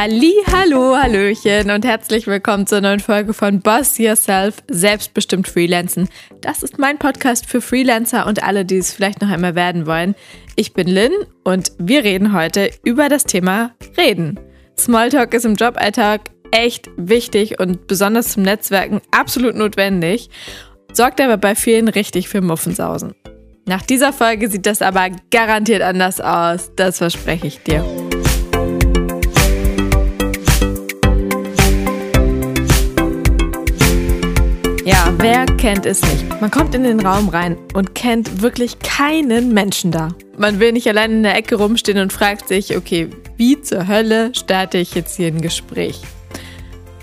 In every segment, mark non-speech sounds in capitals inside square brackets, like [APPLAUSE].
Halli, hallo, hallöchen und herzlich willkommen zur neuen Folge von Boss Yourself, selbstbestimmt Freelancen. Das ist mein Podcast für Freelancer und alle, die es vielleicht noch einmal werden wollen. Ich bin Lynn und wir reden heute über das Thema Reden. Smalltalk ist im Joballtag echt wichtig und besonders zum Netzwerken absolut notwendig, sorgt aber bei vielen richtig für Muffensausen. Nach dieser Folge sieht das aber garantiert anders aus, das verspreche ich dir. Ja, wer kennt es nicht? Man kommt in den Raum rein und kennt wirklich keinen Menschen da. Man will nicht allein in der Ecke rumstehen und fragt sich, okay, wie zur Hölle starte ich jetzt hier ein Gespräch?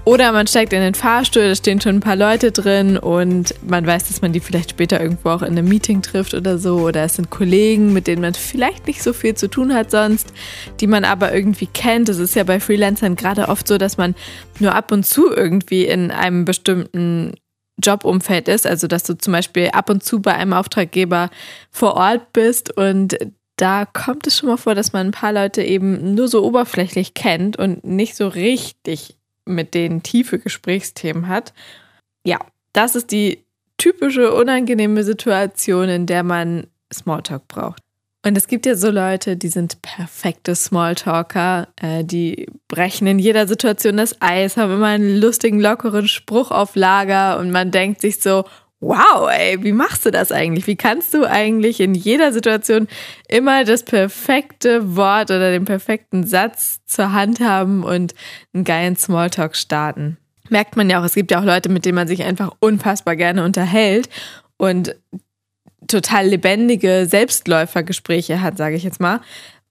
Oder man steigt in den Fahrstuhl, da stehen schon ein paar Leute drin und man weiß, dass man die vielleicht später irgendwo auch in einem Meeting trifft oder so. Oder es sind Kollegen, mit denen man vielleicht nicht so viel zu tun hat sonst, die man aber irgendwie kennt. Es ist ja bei Freelancern gerade oft so, dass man nur ab und zu irgendwie in einem bestimmten Jobumfeld ist. Also, dass du zum Beispiel ab und zu bei einem Auftraggeber vor Ort bist und da kommt es schon mal vor, dass man ein paar Leute eben nur so oberflächlich kennt und nicht so richtig mit denen tiefe Gesprächsthemen hat. Ja, das ist die typische unangenehme Situation, in der man Smalltalk braucht. Und es gibt ja so Leute, die sind perfekte Smalltalker, äh, die brechen in jeder Situation das Eis, haben immer einen lustigen, lockeren Spruch auf Lager und man denkt sich so, wow, ey, wie machst du das eigentlich? Wie kannst du eigentlich in jeder Situation immer das perfekte Wort oder den perfekten Satz zur Hand haben und einen geilen Smalltalk starten? Merkt man ja auch, es gibt ja auch Leute, mit denen man sich einfach unfassbar gerne unterhält und total lebendige Selbstläufergespräche hat, sage ich jetzt mal.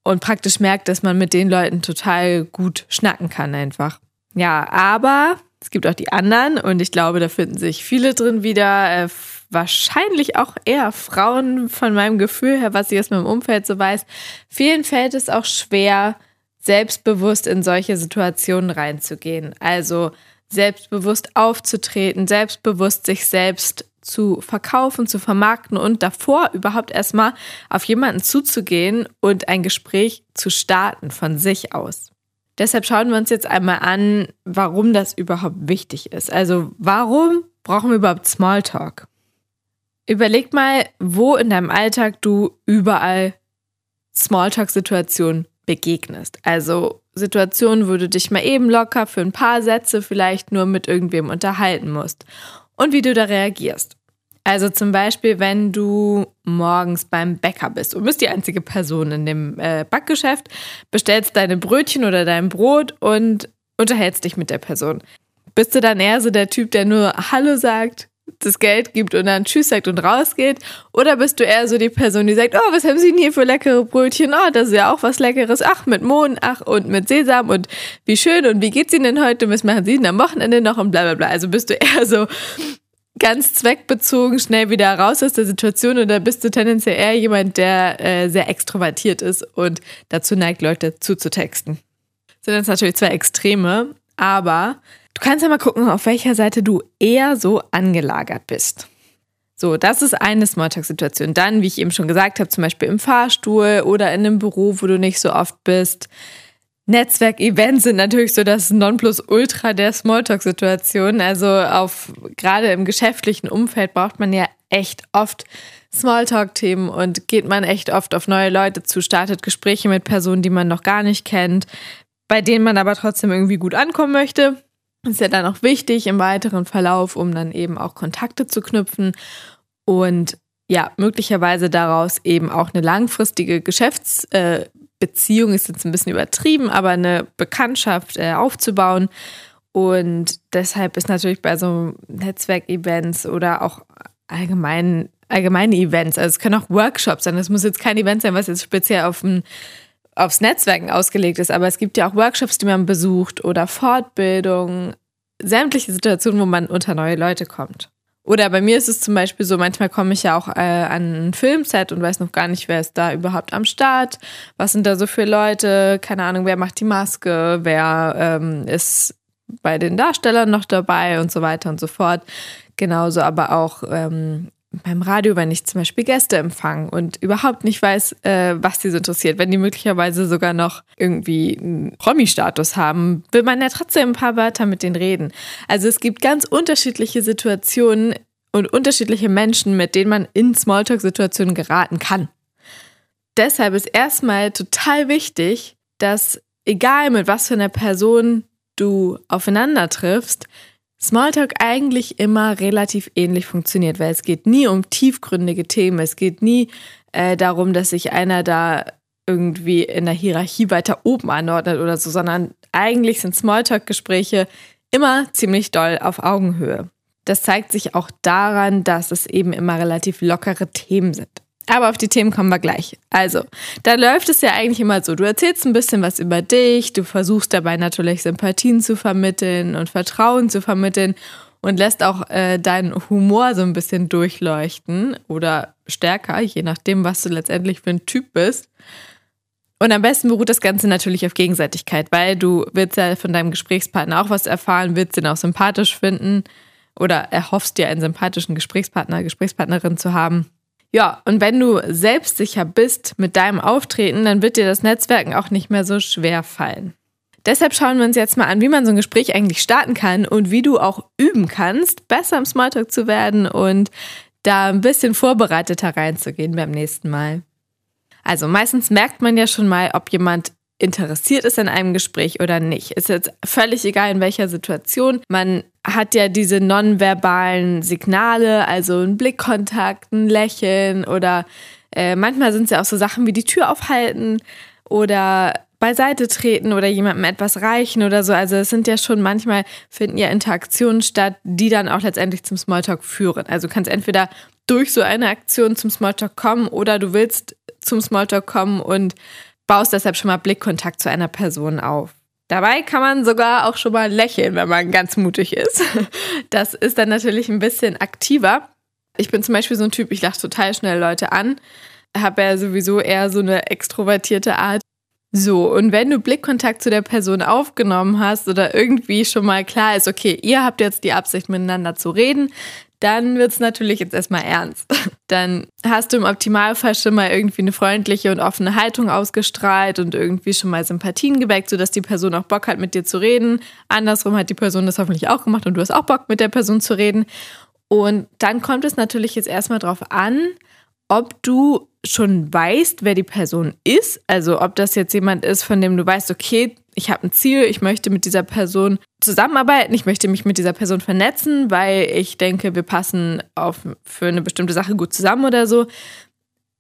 Und praktisch merkt, dass man mit den Leuten total gut schnacken kann einfach. Ja, aber es gibt auch die anderen und ich glaube, da finden sich viele drin wieder. Äh, wahrscheinlich auch eher Frauen von meinem Gefühl her, was ich aus meinem Umfeld so weiß. Vielen fällt es auch schwer, selbstbewusst in solche Situationen reinzugehen. Also selbstbewusst aufzutreten, selbstbewusst sich selbst zu verkaufen, zu vermarkten und davor überhaupt erstmal auf jemanden zuzugehen und ein Gespräch zu starten von sich aus. Deshalb schauen wir uns jetzt einmal an, warum das überhaupt wichtig ist. Also warum brauchen wir überhaupt Smalltalk? Überleg mal, wo in deinem Alltag du überall Smalltalk-Situationen begegnest. Also Situationen, wo du dich mal eben locker für ein paar Sätze vielleicht nur mit irgendwem unterhalten musst und wie du da reagierst. Also zum Beispiel, wenn du morgens beim Bäcker bist und bist die einzige Person in dem äh, Backgeschäft, bestellst deine Brötchen oder dein Brot und unterhältst dich mit der Person. Bist du dann eher so der Typ, der nur Hallo sagt, das Geld gibt und dann Tschüss sagt und rausgeht? Oder bist du eher so die Person, die sagt, oh, was haben Sie denn hier für leckere Brötchen? Oh, das ist ja auch was Leckeres. Ach, mit Mohn, ach, und mit Sesam und wie schön und wie geht's Ihnen denn heute? Was machen Sie denn am Wochenende noch und bla bla bla. Also bist du eher so ganz zweckbezogen schnell wieder raus aus der Situation oder bist du tendenziell eher jemand, der äh, sehr extrovertiert ist und dazu neigt, Leute zuzutexten? Sind jetzt natürlich zwei Extreme, aber du kannst ja mal gucken, auf welcher Seite du eher so angelagert bist. So, das ist eine Smalltalk-Situation. Dann, wie ich eben schon gesagt habe, zum Beispiel im Fahrstuhl oder in einem Büro, wo du nicht so oft bist. Netzwerkevents sind natürlich so das Nonplusultra der Smalltalk-Situation. Also auf gerade im geschäftlichen Umfeld braucht man ja echt oft Smalltalk-Themen und geht man echt oft auf neue Leute zu, startet Gespräche mit Personen, die man noch gar nicht kennt, bei denen man aber trotzdem irgendwie gut ankommen möchte. Ist ja dann auch wichtig im weiteren Verlauf, um dann eben auch Kontakte zu knüpfen und ja, möglicherweise daraus eben auch eine langfristige Geschäfts- äh, ist jetzt ein bisschen übertrieben, aber eine Bekanntschaft äh, aufzubauen. Und deshalb ist natürlich bei so Netzwerkevents oder auch allgemein, allgemeine Events, also es können auch Workshops sein, es muss jetzt kein Event sein, was jetzt speziell auf ein, aufs Netzwerken ausgelegt ist, aber es gibt ja auch Workshops, die man besucht oder Fortbildungen, sämtliche Situationen, wo man unter neue Leute kommt. Oder bei mir ist es zum Beispiel so, manchmal komme ich ja auch äh, an ein Filmset und weiß noch gar nicht, wer ist da überhaupt am Start, was sind da so für Leute, keine Ahnung, wer macht die Maske, wer ähm, ist bei den Darstellern noch dabei? Und so weiter und so fort. Genauso aber auch, ähm, beim Radio, wenn ich zum Beispiel Gäste empfange und überhaupt nicht weiß, äh, was sie so interessiert, wenn die möglicherweise sogar noch irgendwie einen Promi-Status haben, will man ja trotzdem ein paar Wörter mit denen reden. Also es gibt ganz unterschiedliche Situationen und unterschiedliche Menschen, mit denen man in Smalltalk-Situationen geraten kann. Deshalb ist erstmal total wichtig, dass egal mit was für einer Person du aufeinander triffst, Smalltalk eigentlich immer relativ ähnlich funktioniert, weil es geht nie um tiefgründige Themen, es geht nie äh, darum, dass sich einer da irgendwie in der Hierarchie weiter oben anordnet oder so, sondern eigentlich sind Smalltalk-Gespräche immer ziemlich doll auf Augenhöhe. Das zeigt sich auch daran, dass es eben immer relativ lockere Themen sind. Aber auf die Themen kommen wir gleich. Also, da läuft es ja eigentlich immer so. Du erzählst ein bisschen was über dich, du versuchst dabei natürlich Sympathien zu vermitteln und Vertrauen zu vermitteln und lässt auch äh, deinen Humor so ein bisschen durchleuchten oder stärker, je nachdem, was du letztendlich für ein Typ bist. Und am besten beruht das Ganze natürlich auf Gegenseitigkeit, weil du willst ja von deinem Gesprächspartner auch was erfahren, willst ihn auch sympathisch finden oder erhoffst dir einen sympathischen Gesprächspartner, Gesprächspartnerin zu haben. Ja, und wenn du selbstsicher bist mit deinem Auftreten, dann wird dir das Netzwerken auch nicht mehr so schwer fallen. Deshalb schauen wir uns jetzt mal an, wie man so ein Gespräch eigentlich starten kann und wie du auch üben kannst, besser im Smalltalk zu werden und da ein bisschen vorbereiteter reinzugehen beim nächsten Mal. Also meistens merkt man ja schon mal, ob jemand interessiert ist an einem Gespräch oder nicht. Ist jetzt völlig egal in welcher Situation. Man hat ja diese nonverbalen Signale, also ein Blickkontakt, ein Lächeln oder äh, manchmal sind es ja auch so Sachen wie die Tür aufhalten oder beiseite treten oder jemandem etwas reichen oder so. Also es sind ja schon manchmal finden ja Interaktionen statt, die dann auch letztendlich zum Smalltalk führen. Also kannst entweder durch so eine Aktion zum Smalltalk kommen oder du willst zum Smalltalk kommen und baust deshalb schon mal Blickkontakt zu einer Person auf. Dabei kann man sogar auch schon mal lächeln, wenn man ganz mutig ist. [LAUGHS] Das ist dann natürlich ein bisschen aktiver. Ich bin zum Beispiel so ein Typ, ich lache total schnell Leute an, habe ja sowieso eher so eine extrovertierte Art. So, und wenn du Blickkontakt zu der Person aufgenommen hast oder irgendwie schon mal klar ist, okay, ihr habt jetzt die Absicht miteinander zu reden, dann wird es natürlich jetzt erstmal ernst. [LAUGHS] Dann hast du im Optimalfall schon mal irgendwie eine freundliche und offene Haltung ausgestrahlt und irgendwie schon mal Sympathien geweckt, sodass die Person auch Bock hat, mit dir zu reden. Andersrum hat die Person das hoffentlich auch gemacht und du hast auch Bock, mit der Person zu reden. Und dann kommt es natürlich jetzt erstmal darauf an, ob du schon weißt, wer die Person ist. Also ob das jetzt jemand ist, von dem du weißt, okay, ich habe ein Ziel, ich möchte mit dieser Person zusammenarbeiten, ich möchte mich mit dieser Person vernetzen, weil ich denke, wir passen auf, für eine bestimmte Sache gut zusammen oder so.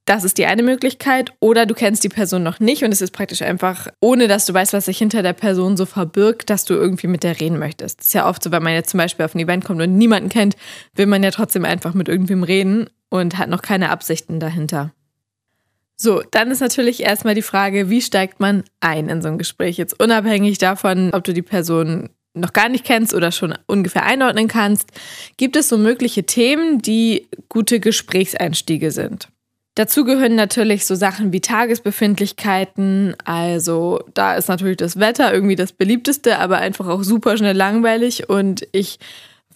Das ist die eine Möglichkeit. Oder du kennst die Person noch nicht und es ist praktisch einfach, ohne dass du weißt, was sich hinter der Person so verbirgt, dass du irgendwie mit der reden möchtest. Das ist ja oft so, wenn man jetzt zum Beispiel auf ein Event kommt und niemanden kennt, will man ja trotzdem einfach mit irgendwem reden und hat noch keine Absichten dahinter. So, dann ist natürlich erstmal die Frage, wie steigt man ein in so ein Gespräch? Jetzt unabhängig davon, ob du die Person noch gar nicht kennst oder schon ungefähr einordnen kannst, gibt es so mögliche Themen, die gute Gesprächseinstiege sind. Dazu gehören natürlich so Sachen wie Tagesbefindlichkeiten. Also da ist natürlich das Wetter irgendwie das beliebteste, aber einfach auch super schnell langweilig. Und ich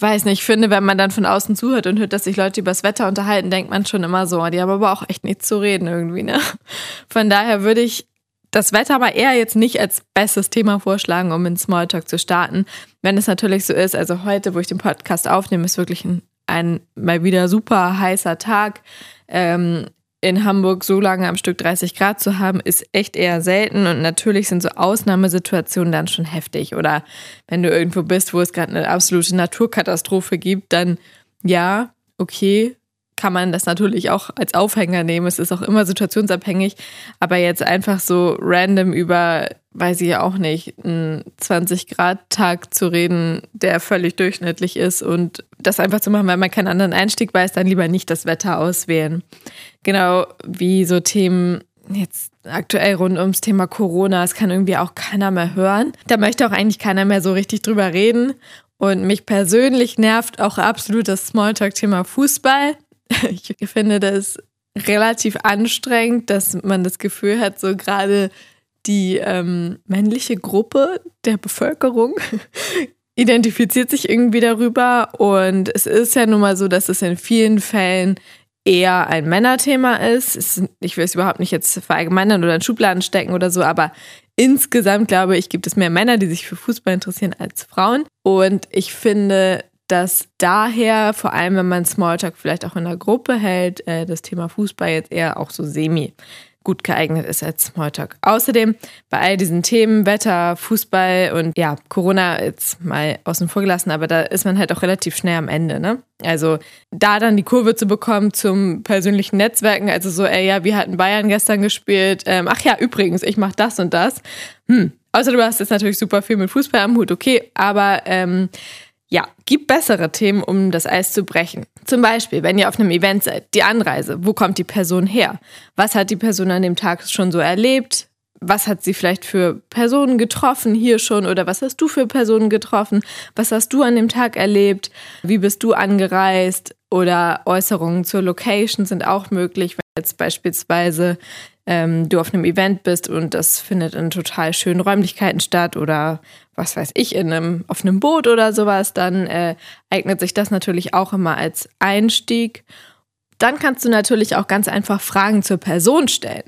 weiß nicht, finde, wenn man dann von außen zuhört und hört, dass sich Leute über das Wetter unterhalten, denkt man schon immer so, die haben aber auch echt nichts zu reden irgendwie, ne? [LAUGHS] Von daher würde ich das Wetter aber eher jetzt nicht als bestes Thema vorschlagen, um in Smalltalk zu starten. Wenn es natürlich so ist, also heute, wo ich den Podcast aufnehme, ist wirklich ein, ein mal wieder super heißer Tag. Ähm, in Hamburg so lange am Stück 30 Grad zu haben, ist echt eher selten. Und natürlich sind so Ausnahmesituationen dann schon heftig. Oder wenn du irgendwo bist, wo es gerade eine absolute Naturkatastrophe gibt, dann ja, okay, kann man das natürlich auch als Aufhänger nehmen. Es ist auch immer situationsabhängig. Aber jetzt einfach so random über, weiß ich ja auch nicht, einen 20-Grad-Tag zu reden, der völlig durchschnittlich ist und das einfach zu machen, weil man keinen anderen Einstieg weiß, dann lieber nicht das Wetter auswählen. Genau wie so Themen jetzt aktuell rund ums Thema Corona, das kann irgendwie auch keiner mehr hören. Da möchte auch eigentlich keiner mehr so richtig drüber reden. Und mich persönlich nervt auch absolut das Smalltalk-Thema Fußball. [LAUGHS] Ich finde das relativ anstrengend, dass man das Gefühl hat, so gerade die ähm, männliche Gruppe der Bevölkerung [LAUGHS] identifiziert sich irgendwie darüber und es ist ja nun mal so, dass es in vielen Fällen eher ein Männerthema ist. Ich will es überhaupt nicht jetzt verallgemeinern oder in Schubladen stecken oder so, aber insgesamt glaube ich, gibt es mehr Männer, die sich für Fußball interessieren als Frauen. Und ich finde, dass daher, vor allem wenn man Smalltalk vielleicht auch in der Gruppe hält, äh, das Thema Fußball jetzt eher auch so semi gut geeignet ist als Smalltalk. Außerdem bei all diesen Themen, Wetter, Fußball und ja, Corona jetzt mal außen vor gelassen, aber da ist man halt auch relativ schnell am Ende, ne? Also da dann die Kurve zu bekommen zum persönlichen Netzwerken, also so, ey, ja, wir hatten Bayern gestern gespielt, ähm, ach ja, übrigens, ich mach das und das. Hm. Außer du hast jetzt natürlich super viel mit Fußball am Hut, okay, aber ähm, ja, gib bessere Themen, um das Eis zu brechen. Zum Beispiel, wenn ihr auf einem Event seid, die Anreise. Wo kommt die Person her? Was hat die Person an dem Tag schon so erlebt? Was hat sie vielleicht für Personen getroffen hier schon? Oder was hast du für Personen getroffen? Was hast du an dem Tag erlebt? Wie bist du angereist? Oder Äußerungen zur Location sind auch möglich, wenn jetzt beispielsweise ähm, du auf einem Event bist und das findet in total schönen Räumlichkeiten statt oder was weiß ich, in einem, auf einem Boot oder sowas, dann äh, eignet sich das natürlich auch immer als Einstieg. Dann kannst du natürlich auch ganz einfach Fragen zur Person stellen.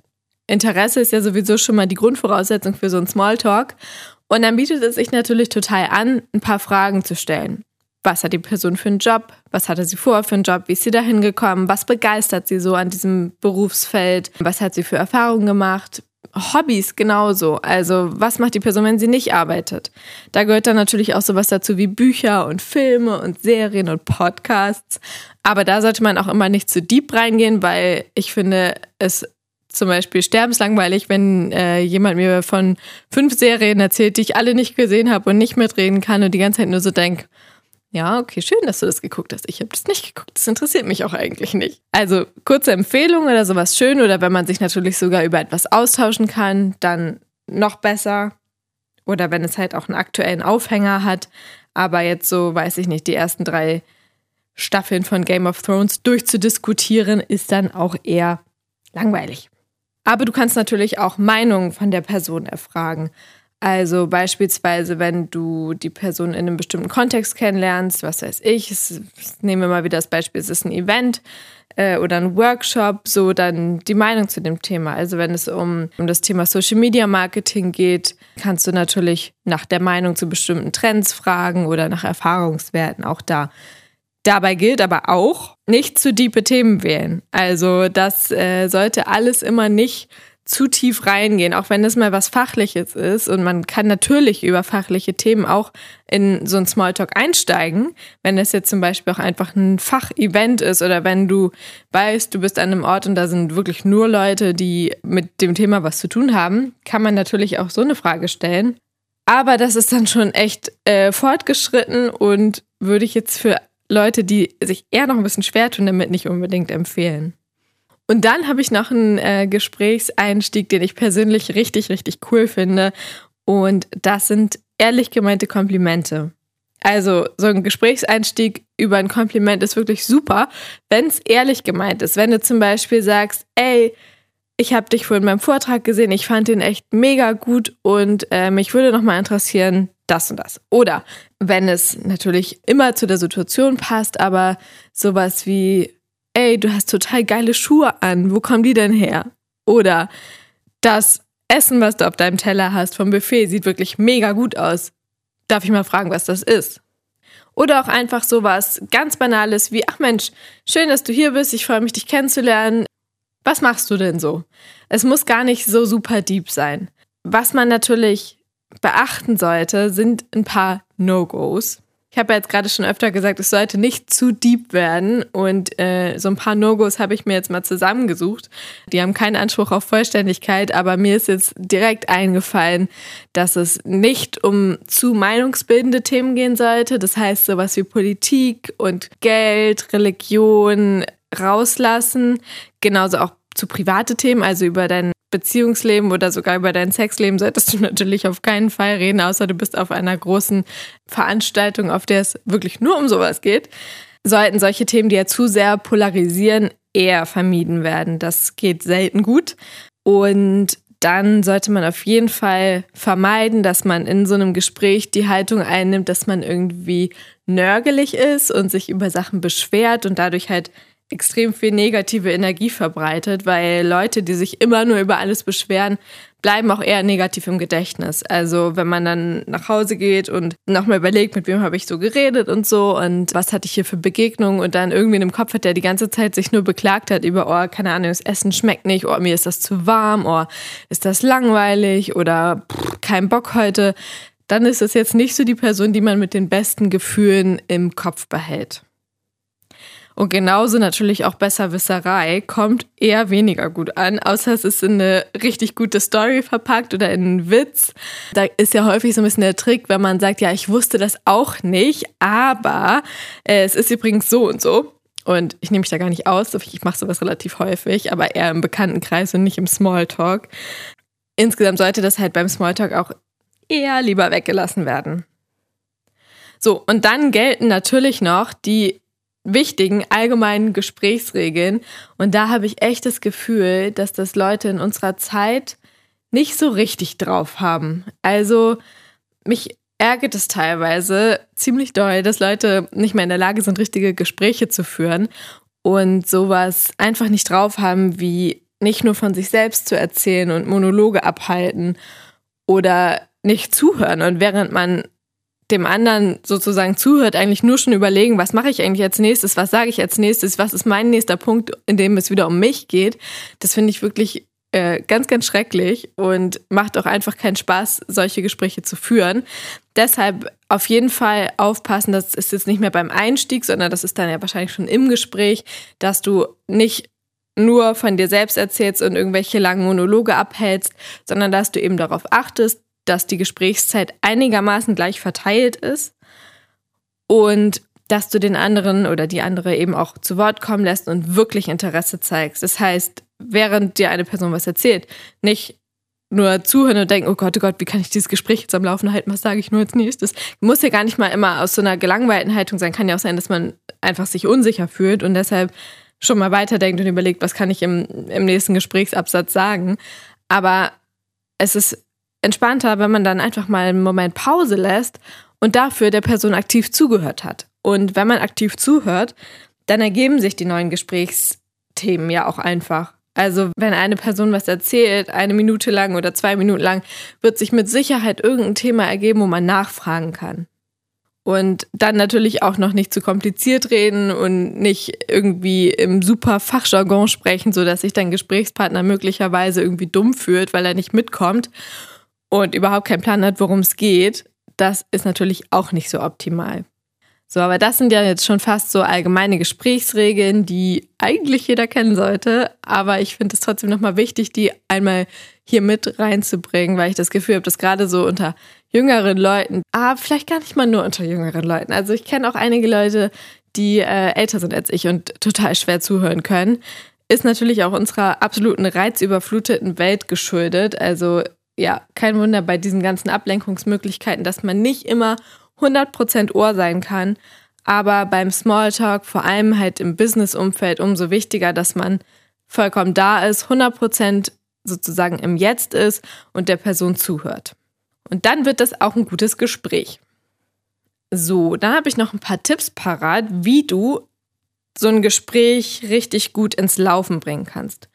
Interesse ist ja sowieso schon mal die Grundvoraussetzung für so einen Smalltalk. Und dann bietet es sich natürlich total an, ein paar Fragen zu stellen. Was hat die Person für einen Job? Was hatte sie vor für einen Job? Wie ist sie da hingekommen? Was begeistert sie so an diesem Berufsfeld? Was hat sie für Erfahrungen gemacht? Hobbys genauso. Also, was macht die Person, wenn sie nicht arbeitet? Da gehört dann natürlich auch sowas dazu wie Bücher und Filme und Serien und Podcasts. Aber da sollte man auch immer nicht zu deep reingehen, weil ich finde es zum Beispiel sterbenslangweilig, wenn äh, jemand mir von fünf Serien erzählt, die ich alle nicht gesehen habe und nicht mitreden kann und die ganze Zeit nur so denke, ja, okay, schön, dass du das geguckt hast. Ich habe das nicht geguckt. Das interessiert mich auch eigentlich nicht. Also kurze Empfehlung oder sowas schön oder wenn man sich natürlich sogar über etwas austauschen kann, dann noch besser. Oder wenn es halt auch einen aktuellen Aufhänger hat. Aber jetzt so, weiß ich nicht, die ersten drei Staffeln von Game of Thrones durchzudiskutieren, ist dann auch eher langweilig. Aber du kannst natürlich auch Meinungen von der Person erfragen. Also beispielsweise, wenn du die Person in einem bestimmten Kontext kennenlernst, was weiß ich, es, nehmen wir mal wieder das Beispiel, es ist ein Event äh, oder ein Workshop, so dann die Meinung zu dem Thema. Also wenn es um, um das Thema Social Media Marketing geht, kannst du natürlich nach der Meinung zu bestimmten Trends fragen oder nach Erfahrungswerten auch da. Dabei gilt aber auch, nicht zu diepe Themen wählen. Also das äh, sollte alles immer nicht zu tief reingehen, auch wenn es mal was Fachliches ist. Und man kann natürlich über fachliche Themen auch in so ein Smalltalk einsteigen, wenn es jetzt zum Beispiel auch einfach ein Fachevent ist oder wenn du weißt, du bist an einem Ort und da sind wirklich nur Leute, die mit dem Thema was zu tun haben, kann man natürlich auch so eine Frage stellen. Aber das ist dann schon echt äh, fortgeschritten und würde ich jetzt für Leute, die sich eher noch ein bisschen schwer tun, damit nicht unbedingt empfehlen. Und dann habe ich noch einen äh, Gesprächseinstieg, den ich persönlich richtig, richtig cool finde. Und das sind ehrlich gemeinte Komplimente. Also so ein Gesprächseinstieg über ein Kompliment ist wirklich super, wenn es ehrlich gemeint ist. Wenn du zum Beispiel sagst, ey, ich habe dich vorhin beim Vortrag gesehen, ich fand den echt mega gut und äh, mich würde nochmal interessieren, das und das. Oder wenn es natürlich immer zu der Situation passt, aber sowas wie, ey, du hast total geile Schuhe an, wo kommen die denn her? Oder das Essen, was du auf deinem Teller hast vom Buffet, sieht wirklich mega gut aus. Darf ich mal fragen, was das ist? Oder auch einfach sowas ganz Banales wie, ach Mensch, schön, dass du hier bist, ich freue mich, dich kennenzulernen. Was machst du denn so? Es muss gar nicht so super deep sein. Was man natürlich beachten sollte, sind ein paar No-Gos. Ich habe ja jetzt gerade schon öfter gesagt, es sollte nicht zu deep werden. Und äh, so ein paar No-Gos habe ich mir jetzt mal zusammengesucht. Die haben keinen Anspruch auf Vollständigkeit, aber mir ist jetzt direkt eingefallen, dass es nicht um zu meinungsbildende Themen gehen sollte. Das heißt, sowas wie Politik und Geld, Religion rauslassen. Genauso auch zu private Themen, also über dein Beziehungsleben oder sogar über dein Sexleben solltest du [LAUGHS] natürlich auf keinen Fall reden, außer du bist auf einer großen Veranstaltung, auf der es wirklich nur um sowas geht. Sollten solche Themen, die ja zu sehr polarisieren, eher vermieden werden. Das geht selten gut. Und dann sollte man auf jeden Fall vermeiden, dass man in so einem Gespräch die Haltung einnimmt, dass man irgendwie nörgelig ist und sich über Sachen beschwert und dadurch halt extrem viel negative Energie verbreitet, weil Leute, die sich immer nur über alles beschweren, bleiben auch eher negativ im Gedächtnis. Also wenn man dann nach Hause geht und nochmal überlegt, mit wem habe ich so geredet und so und was hatte ich hier für Begegnungen und dann irgendwie in dem Kopf hat, der die ganze Zeit sich nur beklagt hat über, oh, keine Ahnung, das Essen schmeckt nicht, oh, mir ist das zu warm, oh, ist das langweilig oder pff, kein Bock heute, dann ist es jetzt nicht so die Person, die man mit den besten Gefühlen im Kopf behält. Und genauso natürlich auch Besserwisserei kommt eher weniger gut an, außer es ist in eine richtig gute Story verpackt oder in einen Witz. Da ist ja häufig so ein bisschen der Trick, wenn man sagt, ja, ich wusste das auch nicht, aber äh, es ist übrigens so und so. Und ich nehme mich da gar nicht aus, ich mache sowas relativ häufig, aber eher im Bekanntenkreis und nicht im Smalltalk. Insgesamt sollte das halt beim Smalltalk auch eher lieber weggelassen werden. So, und dann gelten natürlich noch die wichtigen allgemeinen Gesprächsregeln. Und da habe ich echt das Gefühl, dass das Leute in unserer Zeit nicht so richtig drauf haben. Also mich ärgert es teilweise ziemlich doll, dass Leute nicht mehr in der Lage sind, richtige Gespräche zu führen und sowas einfach nicht drauf haben, wie nicht nur von sich selbst zu erzählen und Monologe abhalten oder nicht zuhören. Und während man dem anderen sozusagen zuhört, eigentlich nur schon überlegen, was mache ich eigentlich als nächstes, was sage ich als nächstes, was ist mein nächster Punkt, in dem es wieder um mich geht. Das finde ich wirklich äh, ganz, ganz schrecklich und macht auch einfach keinen Spaß, solche Gespräche zu führen. Deshalb auf jeden Fall aufpassen, das ist jetzt nicht mehr beim Einstieg, sondern das ist dann ja wahrscheinlich schon im Gespräch, dass du nicht nur von dir selbst erzählst und irgendwelche langen Monologe abhältst, sondern dass du eben darauf achtest, dass die Gesprächszeit einigermaßen gleich verteilt ist und dass du den anderen oder die andere eben auch zu Wort kommen lässt und wirklich Interesse zeigst. Das heißt, während dir eine Person was erzählt, nicht nur zuhören und denken, oh Gott, oh Gott, wie kann ich dieses Gespräch jetzt am Laufen halten? Was sage ich nur als nächstes? Muss ja gar nicht mal immer aus so einer gelangweilten Haltung sein. Kann ja auch sein, dass man einfach sich unsicher fühlt und deshalb schon mal weiterdenkt und überlegt, was kann ich im, im nächsten Gesprächsabsatz sagen. Aber es ist entspannter, wenn man dann einfach mal einen Moment Pause lässt und dafür der Person aktiv zugehört hat. Und wenn man aktiv zuhört, dann ergeben sich die neuen Gesprächsthemen ja auch einfach. Also wenn eine Person was erzählt, eine Minute lang oder zwei Minuten lang, wird sich mit Sicherheit irgendein Thema ergeben, wo man nachfragen kann. Und dann natürlich auch noch nicht zu kompliziert reden und nicht irgendwie im super Fachjargon sprechen, sodass sich dein Gesprächspartner möglicherweise irgendwie dumm fühlt, weil er nicht mitkommt und überhaupt keinen Plan hat, worum es geht, das ist natürlich auch nicht so optimal. So, aber das sind ja jetzt schon fast so allgemeine Gesprächsregeln, die eigentlich jeder kennen sollte. Aber ich finde es trotzdem nochmal wichtig, die einmal hier mit reinzubringen, weil ich das Gefühl habe, dass gerade so unter jüngeren Leuten, ah, vielleicht gar nicht mal nur unter jüngeren Leuten. Also ich kenne auch einige Leute, die äh, älter sind als ich und total schwer zuhören können. Ist natürlich auch unserer absoluten reizüberfluteten Welt geschuldet. Also ja, kein Wunder bei diesen ganzen Ablenkungsmöglichkeiten, dass man nicht immer 100% Ohr sein kann. Aber beim Smalltalk, vor allem halt im Business-Umfeld, umso wichtiger, dass man vollkommen da ist, 100% sozusagen im Jetzt ist und der Person zuhört. Und dann wird das auch ein gutes Gespräch. So, dann habe ich noch ein paar Tipps parat, wie du so ein Gespräch richtig gut ins Laufen bringen kannst.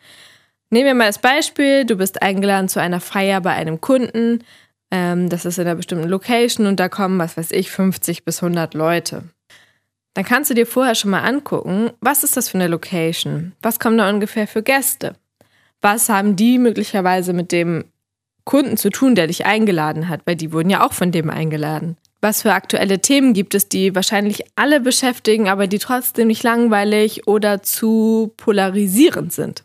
Nehmen wir mal das Beispiel, du bist eingeladen zu einer Feier bei einem Kunden. Ähm, das ist in einer bestimmten Location und da kommen, was weiß ich, 50 bis 100 Leute. Dann kannst du dir vorher schon mal angucken, was ist das für eine Location? Was kommen da ungefähr für Gäste? Was haben die möglicherweise mit dem Kunden zu tun, der dich eingeladen hat? Weil die wurden ja auch von dem eingeladen. Was für aktuelle Themen gibt es, die wahrscheinlich alle beschäftigen, aber die trotzdem nicht langweilig oder zu polarisierend sind?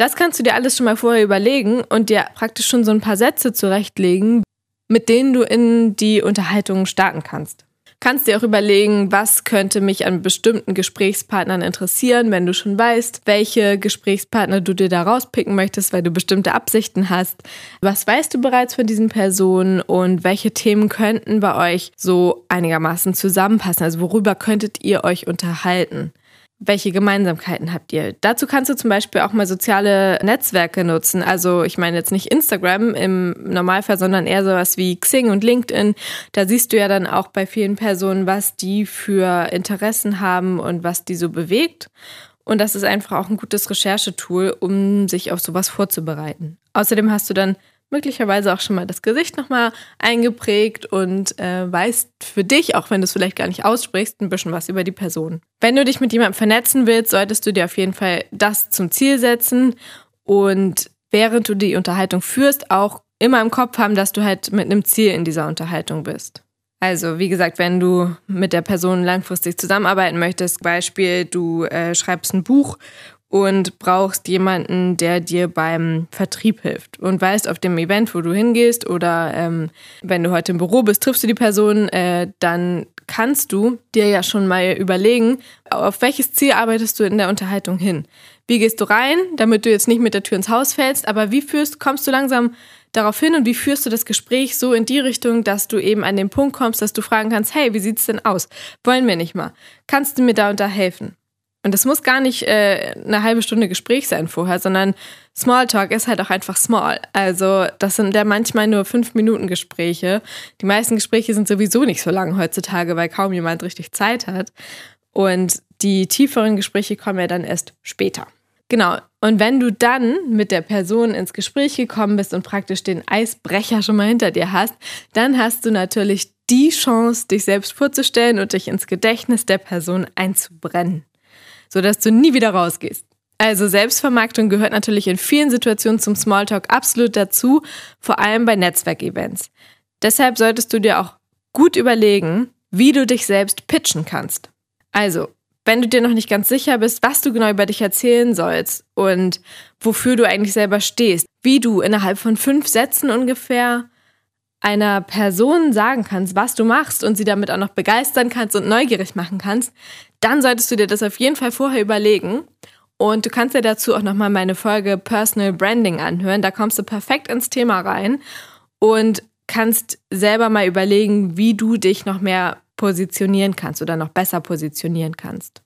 Das kannst du dir alles schon mal vorher überlegen und dir praktisch schon so ein paar Sätze zurechtlegen, mit denen du in die Unterhaltung starten kannst. Kannst dir auch überlegen, was könnte mich an bestimmten Gesprächspartnern interessieren, wenn du schon weißt, welche Gesprächspartner du dir da rauspicken möchtest, weil du bestimmte Absichten hast. Was weißt du bereits von diesen Personen und welche Themen könnten bei euch so einigermaßen zusammenpassen? Also worüber könntet ihr euch unterhalten? Welche Gemeinsamkeiten habt ihr? Dazu kannst du zum Beispiel auch mal soziale Netzwerke nutzen. Also ich meine jetzt nicht Instagram im Normalfall, sondern eher sowas wie Xing und LinkedIn. Da siehst du ja dann auch bei vielen Personen, was die für Interessen haben und was die so bewegt. Und das ist einfach auch ein gutes Recherchetool, um sich auf sowas vorzubereiten. Außerdem hast du dann möglicherweise auch schon mal das Gesicht nochmal eingeprägt und äh, weißt für dich, auch wenn du es vielleicht gar nicht aussprichst, ein bisschen was über die Person. Wenn du dich mit jemandem vernetzen willst, solltest du dir auf jeden Fall das zum Ziel setzen und während du die Unterhaltung führst, auch immer im Kopf haben, dass du halt mit einem Ziel in dieser Unterhaltung bist. Also, wie gesagt, wenn du mit der Person langfristig zusammenarbeiten möchtest, Beispiel, du äh, schreibst ein Buch und brauchst jemanden, der dir beim Vertrieb hilft und weißt auf dem Event, wo du hingehst oder ähm, wenn du heute im Büro bist, triffst du die Person, äh, dann kannst du dir ja schon mal überlegen, auf welches Ziel arbeitest du in der Unterhaltung hin. Wie gehst du rein, damit du jetzt nicht mit der Tür ins Haus fällst, aber wie führst, kommst du langsam darauf hin und wie führst du das Gespräch so in die Richtung, dass du eben an den Punkt kommst, dass du fragen kannst, hey, wie sieht's denn aus? Wollen wir nicht mal? Kannst du mir da unterhelfen? Und das muss gar nicht äh, eine halbe Stunde Gespräch sein vorher, sondern Smalltalk ist halt auch einfach small. Also das sind ja manchmal nur fünf Minuten Gespräche. Die meisten Gespräche sind sowieso nicht so lang heutzutage, weil kaum jemand richtig Zeit hat. Und die tieferen Gespräche kommen ja dann erst später. Genau. Und wenn du dann mit der Person ins Gespräch gekommen bist und praktisch den Eisbrecher schon mal hinter dir hast, dann hast du natürlich die Chance, dich selbst vorzustellen und dich ins Gedächtnis der Person einzubrennen sodass du nie wieder rausgehst. Also Selbstvermarktung gehört natürlich in vielen Situationen zum Smalltalk absolut dazu, vor allem bei Netzwerkevents. Deshalb solltest du dir auch gut überlegen, wie du dich selbst pitchen kannst. Also, wenn du dir noch nicht ganz sicher bist, was du genau über dich erzählen sollst und wofür du eigentlich selber stehst, wie du innerhalb von fünf Sätzen ungefähr einer Person sagen kannst, was du machst und sie damit auch noch begeistern kannst und neugierig machen kannst, dann solltest du dir das auf jeden Fall vorher überlegen. Und du kannst dir dazu auch nochmal meine Folge Personal Branding anhören. Da kommst du perfekt ins Thema rein und kannst selber mal überlegen, wie du dich noch mehr positionieren kannst oder noch besser positionieren kannst.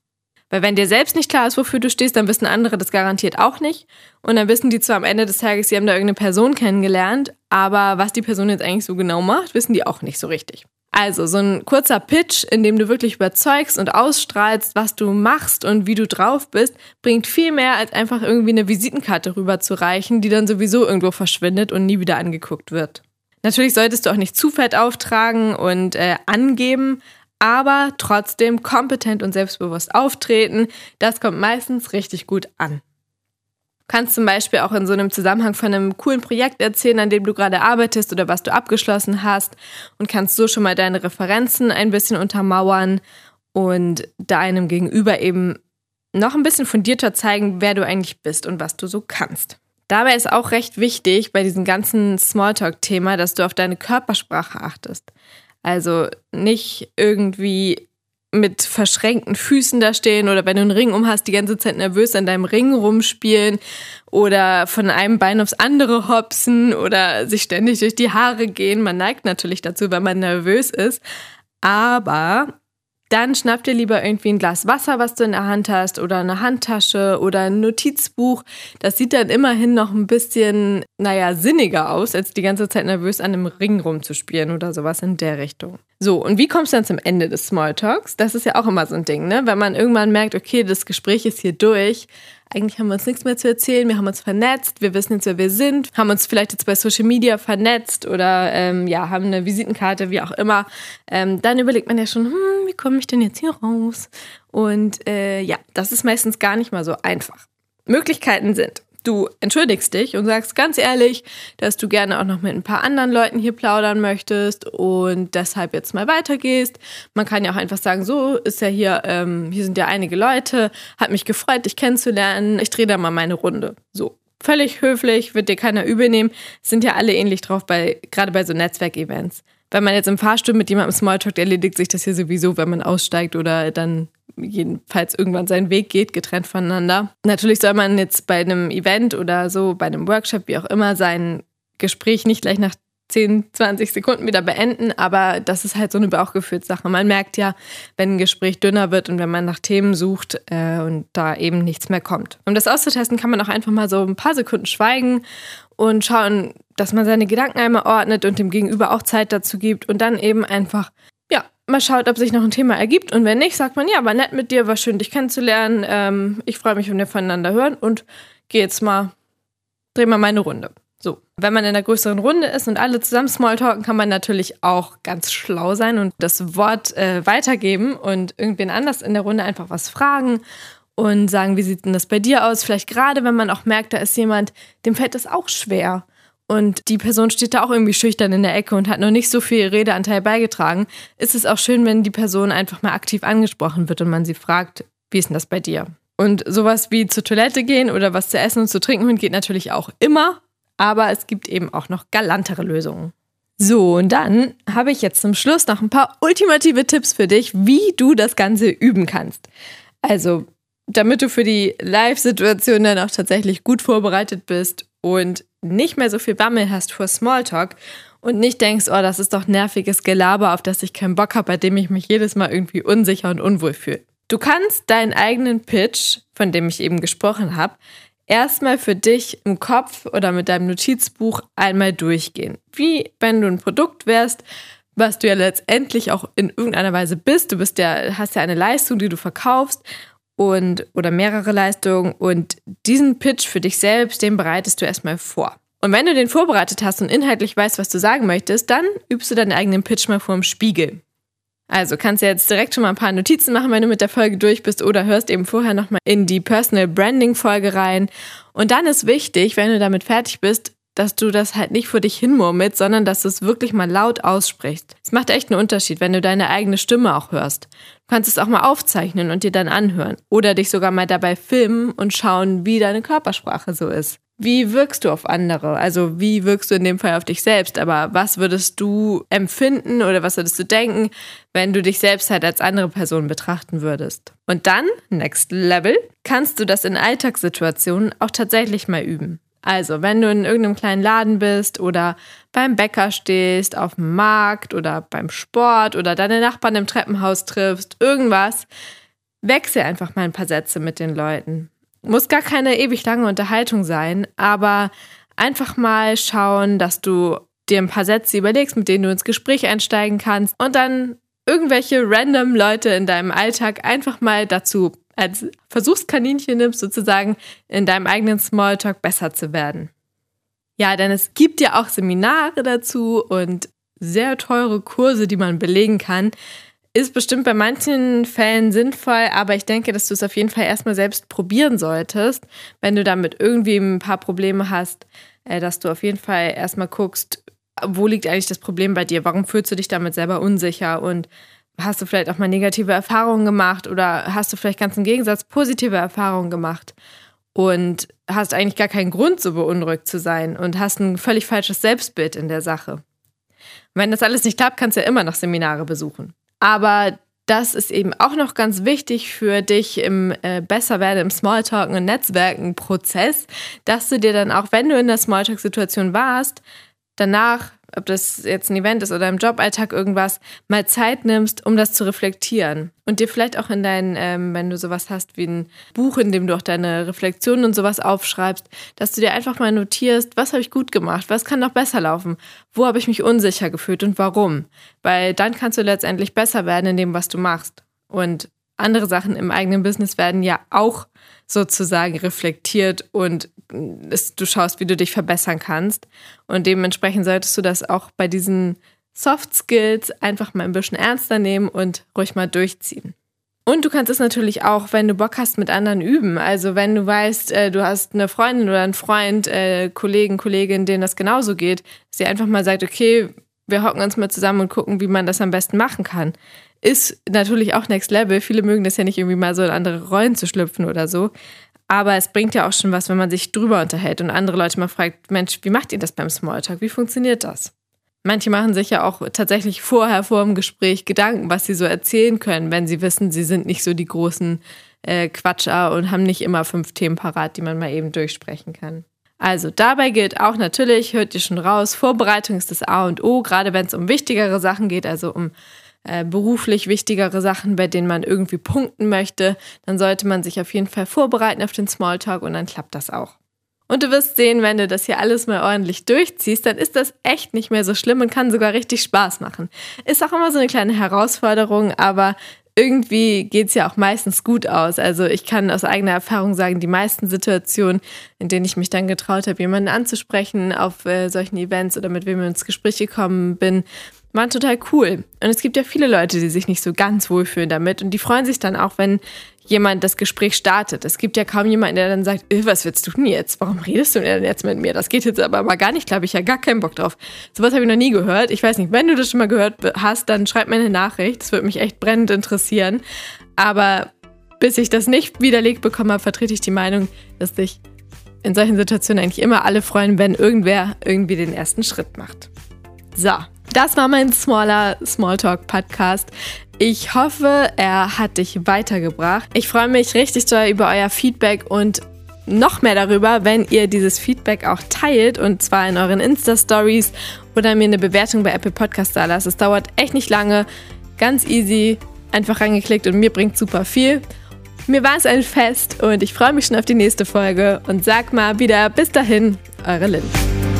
Weil wenn dir selbst nicht klar ist, wofür du stehst, dann wissen andere das garantiert auch nicht. Und dann wissen die zwar am Ende des Tages, sie haben da irgendeine Person kennengelernt, aber was die Person jetzt eigentlich so genau macht, wissen die auch nicht so richtig. Also so ein kurzer Pitch, in dem du wirklich überzeugst und ausstrahlst, was du machst und wie du drauf bist, bringt viel mehr als einfach irgendwie eine Visitenkarte rüberzureichen, die dann sowieso irgendwo verschwindet und nie wieder angeguckt wird. Natürlich solltest du auch nicht zu fett auftragen und äh, angeben, aber trotzdem kompetent und selbstbewusst auftreten. Das kommt meistens richtig gut an. Kannst zum Beispiel auch in so einem Zusammenhang von einem coolen Projekt erzählen, an dem du gerade arbeitest oder was du abgeschlossen hast und kannst so schon mal deine Referenzen ein bisschen untermauern und deinem Gegenüber eben noch ein bisschen fundierter zeigen, wer du eigentlich bist und was du so kannst. Dabei ist auch recht wichtig bei diesem ganzen Smalltalk-Thema, dass du auf deine Körpersprache achtest. Also nicht irgendwie mit verschränkten Füßen da stehen oder wenn du einen Ring um hast, die ganze Zeit nervös an deinem Ring rumspielen oder von einem Bein aufs andere hopsen oder sich ständig durch die Haare gehen. Man neigt natürlich dazu, wenn man nervös ist. Aber dann schnapp dir lieber irgendwie ein Glas Wasser, was du in der Hand hast, oder eine Handtasche oder ein Notizbuch. Das sieht dann immerhin noch ein bisschen, naja, sinniger aus, als die ganze Zeit nervös an einem Ring rumzuspielen oder sowas in der Richtung. So, und wie kommst du dann zum Ende des Smalltalks? Das ist ja auch immer so ein Ding, ne? Wenn man irgendwann merkt, okay, das Gespräch ist hier durch, eigentlich haben wir uns nichts mehr zu erzählen, wir haben uns vernetzt, wir wissen jetzt, wer wir sind, haben uns vielleicht jetzt bei Social Media vernetzt oder ähm, ja, haben eine Visitenkarte, wie auch immer, ähm, dann überlegt man ja schon, hm, wie komme ich denn jetzt hier raus? Und äh, ja, das ist meistens gar nicht mal so einfach. Möglichkeiten sind du entschuldigst dich und sagst ganz ehrlich, dass du gerne auch noch mit ein paar anderen Leuten hier plaudern möchtest und deshalb jetzt mal weitergehst. Man kann ja auch einfach sagen, so ist ja hier, ähm, hier sind ja einige Leute, hat mich gefreut, dich kennenzulernen, ich drehe da mal meine Runde. So. Völlig höflich, wird dir keiner übel nehmen, sind ja alle ähnlich drauf, bei, gerade bei so Netzwerkevents. Wenn man jetzt im Fahrstuhl mit jemandem Smalltalk erledigt sich das hier sowieso, wenn man aussteigt oder dann jedenfalls irgendwann seinen Weg geht, getrennt voneinander. Natürlich soll man jetzt bei einem Event oder so, bei einem Workshop, wie auch immer, sein Gespräch nicht gleich nach 10, 20 Sekunden wieder beenden, aber das ist halt so eine Bauchgefühlssache. Man merkt ja, wenn ein Gespräch dünner wird und wenn man nach Themen sucht äh, und da eben nichts mehr kommt. Um das auszutesten, kann man auch einfach mal so ein paar Sekunden schweigen und schauen, dass man seine Gedanken einmal ordnet und dem Gegenüber auch Zeit dazu gibt und dann eben einfach, mal schaut, ob sich noch ein Thema ergibt und wenn nicht, sagt man, ja, war nett mit dir, war schön, dich kennenzulernen, ähm, ich freue mich, wenn wir voneinander hören und gehe jetzt mal, dreh mal meine Runde. So, wenn man in einer größeren Runde ist und alle zusammen Smalltalken, kann man natürlich auch ganz schlau sein und das Wort äh, weitergeben und irgendwen anders in der Runde einfach was fragen und sagen, wie sieht denn das bei dir aus? Vielleicht gerade, wenn man auch merkt, da ist jemand, dem fällt das auch schwer. Und die Person steht da auch irgendwie schüchtern in der Ecke und hat noch nicht so viel Redeanteil beigetragen, ist es auch schön, wenn die Person einfach mal aktiv angesprochen wird und man sie fragt, wie ist denn das bei dir? Und sowas wie zur Toilette gehen oder was zu essen und zu trinken geht natürlich auch immer aber es gibt eben auch noch galantere Lösungen. So, und dann habe ich jetzt zum Schluss noch ein paar ultimative Tipps für dich, wie du das Ganze üben kannst. Also, damit du für die Live-Situation dann auch tatsächlich gut vorbereitet bist und nicht mehr so viel Bammel hast vor Smalltalk und nicht denkst, oh, das ist doch nerviges Gelaber, auf das ich keinen Bock habe, bei dem ich mich jedes Mal irgendwie unsicher und unwohl fühle. Du kannst deinen eigenen Pitch, von dem ich eben gesprochen habe, erstmal für dich im Kopf oder mit deinem Notizbuch einmal durchgehen. Wie wenn du ein Produkt wärst, was du ja letztendlich auch in irgendeiner Weise bist. Du bist ja, hast ja eine Leistung, die du verkaufst und oder mehrere Leistungen und diesen Pitch für dich selbst, den bereitest du erstmal vor. Und wenn du den vorbereitet hast und inhaltlich weißt, was du sagen möchtest, dann übst du deinen eigenen Pitch mal vor dem Spiegel. Also kannst du jetzt direkt schon mal ein paar Notizen machen, wenn du mit der Folge durch bist oder hörst eben vorher nochmal in die Personal Branding Folge rein. Und dann ist wichtig, wenn du damit fertig bist, dass du das halt nicht vor dich hinmurmelst, sondern dass du es wirklich mal laut aussprichst. Es macht echt einen Unterschied, wenn du deine eigene Stimme auch hörst. Du kannst es auch mal aufzeichnen und dir dann anhören. Oder dich sogar mal dabei filmen und schauen, wie deine Körpersprache so ist wie wirkst du auf andere? Also wie wirkst du in dem Fall auf dich selbst? Aber was würdest du empfinden oder was würdest du denken, wenn du dich selbst halt als andere Person betrachten würdest? Und dann, next level, kannst du das in Alltagssituationen auch tatsächlich mal üben. Also, wenn du in irgendeinem kleinen Laden bist oder beim Bäcker stehst, auf dem Markt oder beim Sport oder deine Nachbarn im Treppenhaus triffst, irgendwas, wechsel einfach mal ein paar Sätze mit den Leuten. Muss gar keine ewig lange Unterhaltung sein, aber einfach mal schauen, dass du dir ein paar Sätze überlegst, mit denen du ins Gespräch einsteigen kannst und dann irgendwelche random Leute in deinem Alltag einfach mal dazu als Versuchskaninchen nimmst, sozusagen in deinem eigenen Smalltalk besser zu werden. Ja, denn es gibt ja auch Seminare dazu und sehr teure Kurse, die man belegen kann. Ist bestimmt bei manchen Fällen sinnvoll, aber ich denke, dass du es auf jeden Fall erstmal selbst probieren solltest, wenn du damit irgendwie ein paar Probleme hast, äh, dass du auf jeden Fall erstmal guckst, wo liegt eigentlich das Problem bei dir? Warum fühlst du dich damit selber unsicher? Und hast du vielleicht auch mal negative Erfahrungen gemacht oder hast du vielleicht ganz im Gegensatz positive Erfahrungen gemacht? Und hast eigentlich gar keinen Grund, so beunruhigt zu sein und hast ein völlig falsches Selbstbild in der Sache. wenn das alles nicht klappt, kannst du ja immer noch Seminare besuchen. Aber das ist eben auch noch ganz wichtig für dich im äh, Besserwerden, im Smalltalken und Netzwerken-Prozess, dass du dir dann auch, wenn du in der Smalltalk-Situation warst, danach ob das jetzt ein Event ist oder im Joballtag irgendwas, mal Zeit nimmst, um das zu reflektieren. Und dir vielleicht auch in dein, ähm, wenn du sowas hast wie ein Buch, in dem du auch deine Reflexionen und sowas aufschreibst, dass du dir einfach mal notierst, was habe ich gut gemacht, was kann noch besser laufen, wo habe ich mich unsicher gefühlt und warum. Weil dann kannst du letztendlich besser werden in dem, was du machst. Und andere Sachen im eigenen Business werden ja auch sozusagen reflektiert und es, du schaust, wie du dich verbessern kannst. Und dementsprechend solltest du das auch bei diesen Soft Skills einfach mal ein bisschen ernster nehmen und ruhig mal durchziehen. Und du kannst es natürlich auch, wenn du Bock hast, mit anderen üben. Also wenn du weißt, äh, du hast eine Freundin oder einen Freund, äh, Kollegen, Kollegin, denen das genauso geht, sie einfach mal sagt, okay, wir hocken uns mal zusammen und gucken, wie man das am besten machen kann ist natürlich auch Next Level. Viele mögen das ja nicht irgendwie mal so in andere Rollen zu schlüpfen oder so. Aber es bringt ja auch schon was, wenn man sich drüber unterhält und andere Leute mal fragt, Mensch, wie macht ihr das beim Smalltalk? Wie funktioniert das? Manche machen sich ja auch tatsächlich vorher vor dem Gespräch Gedanken, was sie so erzählen können, wenn sie wissen, sie sind nicht so die großen äh, Quatscher und haben nicht immer fünf Themen parat, die man mal eben durchsprechen kann. Also dabei gilt auch natürlich, hört ihr schon raus, Vorbereitung ist das A und O, gerade wenn es um wichtigere Sachen geht, also um äh, beruflich wichtigere Sachen, bei denen man irgendwie punkten möchte, dann sollte man sich auf jeden Fall vorbereiten auf den Smalltalk und dann klappt das auch. Und du wirst sehen, wenn du das hier alles mal ordentlich durchziehst, dann ist das echt nicht mehr so schlimm und kann sogar richtig Spaß machen. Ist auch immer so eine kleine Herausforderung, aber irgendwie geht es ja auch meistens gut aus. Also ich kann aus eigener Erfahrung sagen, die meisten Situationen, in denen ich mich dann getraut habe, jemanden anzusprechen auf äh, solchen Events oder mit wem ich ins Gespräch gekommen bin, waren total cool. Und es gibt ja viele Leute, die sich nicht so ganz wohlfühlen damit und die freuen sich dann auch, wenn jemand das Gespräch startet. Es gibt ja kaum jemanden, der dann sagt, äh, was willst du denn jetzt? Warum redest du denn jetzt mit mir? Das geht jetzt aber mal gar nicht, glaube ich, ja gar keinen Bock drauf. Sowas habe ich noch nie gehört. Ich weiß nicht, wenn du das schon mal gehört hast, dann schreib mir eine Nachricht. Das würde mich echt brennend interessieren. Aber bis ich das nicht widerlegt bekommen habe, vertrete ich die Meinung, dass sich in solchen Situationen eigentlich immer alle freuen, wenn irgendwer irgendwie den ersten Schritt macht. So, das war mein smaller Smalltalk Podcast. Ich hoffe, er hat dich weitergebracht. Ich freue mich richtig doll über euer Feedback und noch mehr darüber, wenn ihr dieses Feedback auch teilt und zwar in euren Insta-Stories oder mir eine Bewertung bei Apple Podcast da lasst. Es dauert echt nicht lange, ganz easy, einfach reingeklickt und mir bringt super viel. Mir war es ein Fest und ich freue mich schon auf die nächste Folge und sag mal wieder bis dahin, eure Lynn.